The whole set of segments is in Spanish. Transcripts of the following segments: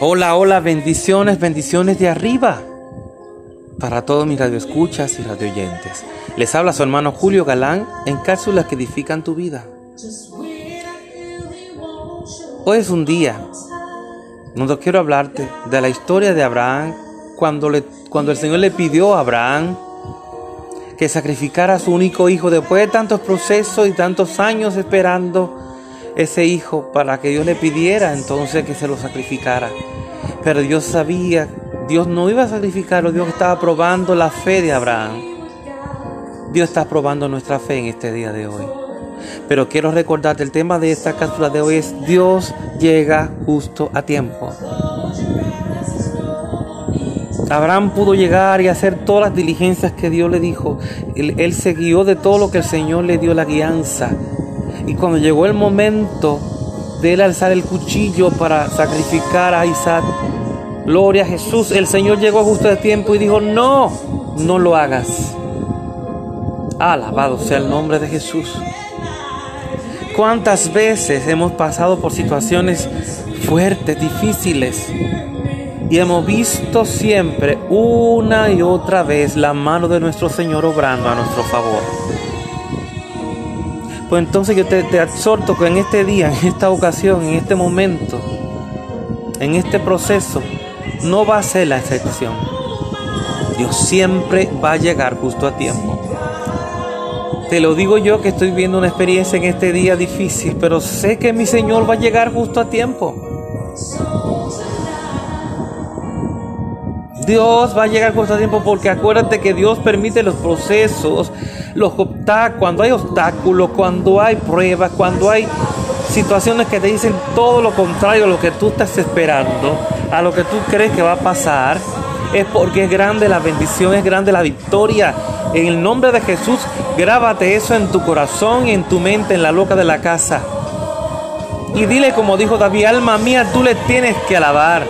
Hola, hola, bendiciones, bendiciones de arriba. Para todos mis radioescuchas y radioyentes. Les habla su hermano Julio Galán en cápsulas que edifican tu vida. Hoy es un día donde quiero hablarte de la historia de Abraham cuando, le, cuando el Señor le pidió a Abraham que sacrificara a su único hijo después de tantos procesos y tantos años esperando ese hijo para que Dios le pidiera entonces que se lo sacrificara. Pero Dios sabía, Dios no iba a sacrificarlo, Dios estaba probando la fe de Abraham. Dios está probando nuestra fe en este día de hoy. Pero quiero recordarte, el tema de esta cápsula de hoy es Dios llega justo a tiempo. Abraham pudo llegar y hacer todas las diligencias que Dios le dijo. Él, él, se guió de todo lo que el Señor le dio la guianza. Y cuando llegó el momento de él alzar el cuchillo para sacrificar a Isaac, gloria a Jesús, el Señor llegó justo de tiempo y dijo, no, no lo hagas. Alabado sea el nombre de Jesús. ¿Cuántas veces hemos pasado por situaciones fuertes, difíciles? Y hemos visto siempre una y otra vez la mano de nuestro Señor obrando a nuestro favor. Pues entonces yo te, te, exhorto que en este día, en esta ocasión, en este momento, en este proceso, no va a ser la excepción. Dios siempre va a llegar justo a tiempo. Te lo digo yo que estoy viendo una experiencia en este día difícil, pero sé que mi Señor va a llegar justo a tiempo. Dios va a llegar justo a tiempo porque acuérdate que Dios permite los procesos, los obstáculos, cuando hay obstáculos, cuando hay pruebas, cuando hay situaciones que te dicen todo lo contrario a lo que tú estás esperando, a lo que tú crees que va a pasar, es porque es grande la bendición, es grande la victoria. En el nombre de Jesús, grábate eso en tu corazón y en tu mente, en la loca de la casa. Y dile como dijo David, alma mía, tú le tienes que alabar.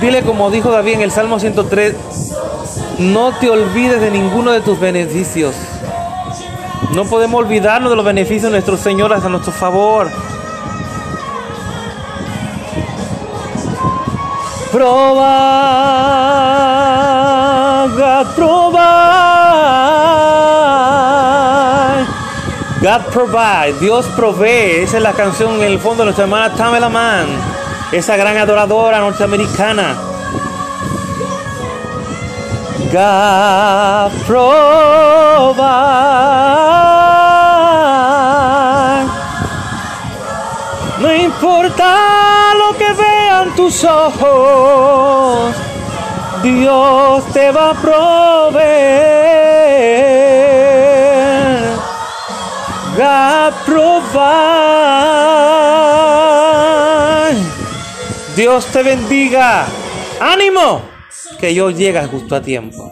Dile como dijo David en el Salmo 103, no te olvides de ninguno de tus beneficios. No podemos olvidarnos de los beneficios de nuestro Señor a nuestro favor. God provide. God provide, Dios provee. Esa es la canción en el fondo de nuestra hermana Tamela Mann esa gran adoradora norteamericana. God provide. No importa lo que vean tus ojos, Dios te va a proveer. God provide. Dios te bendiga. Ánimo, que yo llega justo a tiempo.